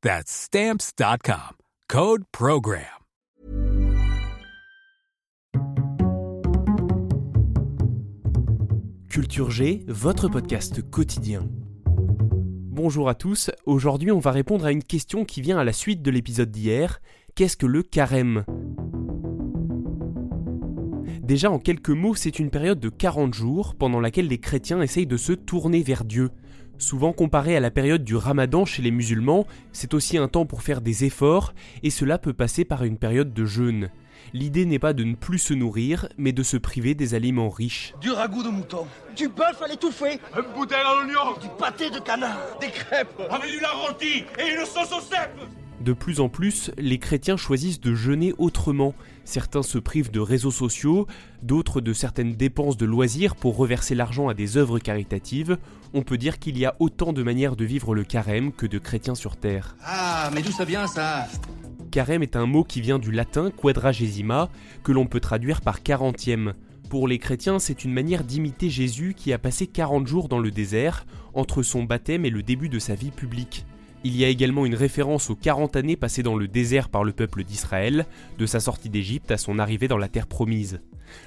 That's Stamps.com. Code Program. Culture G, votre podcast quotidien. Bonjour à tous, aujourd'hui on va répondre à une question qui vient à la suite de l'épisode d'hier. Qu'est-ce que le carême? Déjà en quelques mots, c'est une période de 40 jours pendant laquelle les chrétiens essayent de se tourner vers Dieu. Souvent comparé à la période du ramadan chez les musulmans, c'est aussi un temps pour faire des efforts, et cela peut passer par une période de jeûne. L'idée n'est pas de ne plus se nourrir, mais de se priver des aliments riches. Du ragoût de mouton, du bœuf à l'étouffée, une bouteille à l'oignon, du pâté de canard, des crêpes, avec du rôti et une sauce au cèpe de plus en plus, les chrétiens choisissent de jeûner autrement. Certains se privent de réseaux sociaux, d'autres de certaines dépenses de loisirs pour reverser l'argent à des œuvres caritatives. On peut dire qu'il y a autant de manières de vivre le carême que de chrétiens sur Terre. Ah, mais d'où ça vient ça? Carême est un mot qui vient du latin quadragesima, que l'on peut traduire par quarantième. Pour les chrétiens, c'est une manière d'imiter Jésus qui a passé 40 jours dans le désert, entre son baptême et le début de sa vie publique. Il y a également une référence aux 40 années passées dans le désert par le peuple d'Israël, de sa sortie d'Égypte à son arrivée dans la terre promise.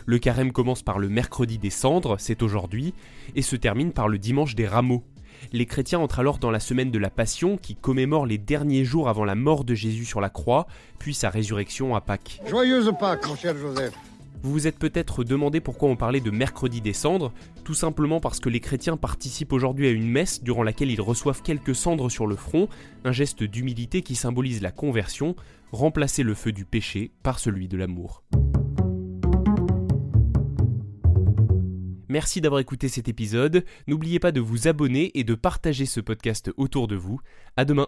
Le carême commence par le mercredi des cendres, c'est aujourd'hui, et se termine par le dimanche des rameaux. Les chrétiens entrent alors dans la semaine de la Passion qui commémore les derniers jours avant la mort de Jésus sur la croix, puis sa résurrection à Pâques. Joyeuse Pâques, mon cher Joseph. Vous vous êtes peut-être demandé pourquoi on parlait de mercredi des cendres, tout simplement parce que les chrétiens participent aujourd'hui à une messe durant laquelle ils reçoivent quelques cendres sur le front, un geste d'humilité qui symbolise la conversion, remplacer le feu du péché par celui de l'amour. Merci d'avoir écouté cet épisode, n'oubliez pas de vous abonner et de partager ce podcast autour de vous. À demain.